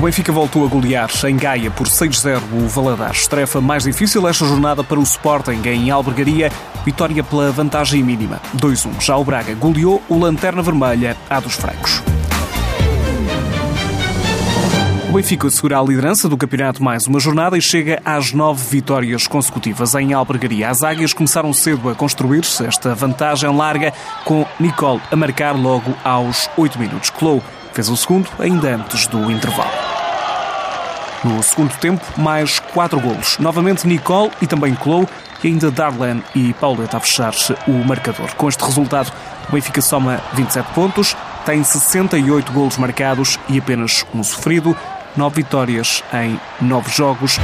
O Benfica voltou a golear em Gaia por 6-0 o Valadares. Tarefa mais difícil esta jornada para o Sporting em Albergaria. Vitória pela vantagem mínima, 2-1. Já o Braga goleou o Lanterna Vermelha à dos Francos. O Benfica assegura a liderança do campeonato mais uma jornada e chega às nove vitórias consecutivas em Albergaria. As águias começaram cedo a construir-se esta vantagem larga, com Nicole a marcar logo aos oito minutos. Clou fez o segundo ainda antes do intervalo. No segundo tempo, mais quatro golos. Novamente Nicole e também Clou e ainda Darlan e Pauleta a fechar o marcador. Com este resultado, o Benfica soma 27 pontos, tem 68 golos marcados e apenas um sofrido, 9 vitórias em 9 jogos.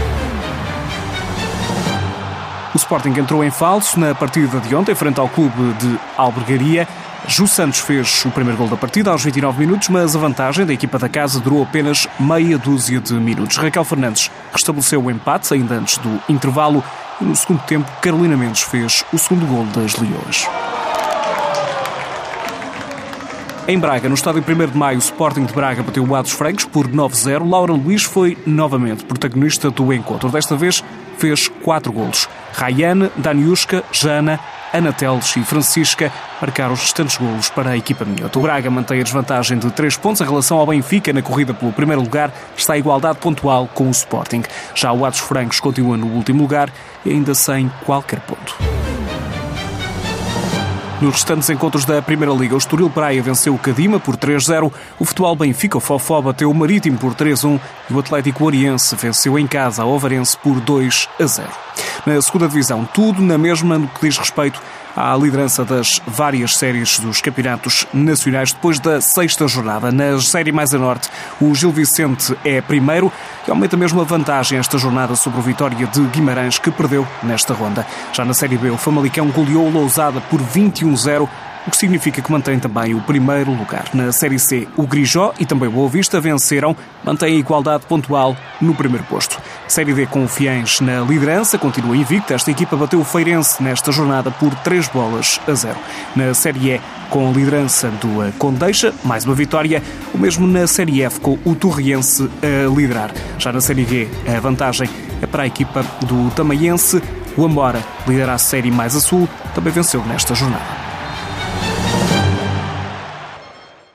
O Sporting entrou em falso na partida de ontem, frente ao clube de Albergaria. Ju Santos fez o primeiro gol da partida aos 29 minutos, mas a vantagem da equipa da casa durou apenas meia dúzia de minutos. Raquel Fernandes restabeleceu o empate ainda antes do intervalo e no segundo tempo Carolina Mendes fez o segundo gol das Leões. Em Braga, no estádio 1 de Maio, o Sporting de Braga bateu o Ados Francos por 9-0. Laura Luís foi novamente protagonista do encontro. Desta vez fez quatro golos. Rayane, Daniuska, Jana, Ana Teles e Francisca marcaram os restantes golos para a equipa minhota. O Braga mantém a desvantagem de 3 pontos em relação ao Benfica na corrida pelo primeiro lugar, está a igualdade pontual com o Sporting. Já o Atos Francos continua no último lugar e ainda sem qualquer ponto. Nos restantes encontros da Primeira Liga, o Estoril Praia venceu o Cadima por 3-0, o Futebol Benfica, Fofó, bateu o Marítimo por 3-1 e o Atlético Oriense venceu em casa a Ovarense por 2-0. Na segunda divisão, tudo na mesma no que diz respeito à liderança das várias séries dos campeonatos nacionais depois da sexta jornada. Na série mais a norte, o Gil Vicente é primeiro e aumenta mesmo a vantagem esta jornada sobre o Vitória de Guimarães, que perdeu nesta ronda. Já na série B, o Famalicão goleou Lousada por 21-0 o que significa que mantém também o primeiro lugar. Na Série C, o Grijó e também o Boa Vista venceram, mantém a igualdade pontual no primeiro posto. Série D com o Fiens na liderança, continua invicta. Esta equipa bateu o Feirense nesta jornada por 3 bolas a 0. Na Série E, com a liderança do Condeixa, mais uma vitória. O mesmo na Série F, com o Torriense a liderar. Já na Série G, a vantagem é para a equipa do Tamaiense. O Ambora lidera a série mais a sul, também venceu nesta jornada.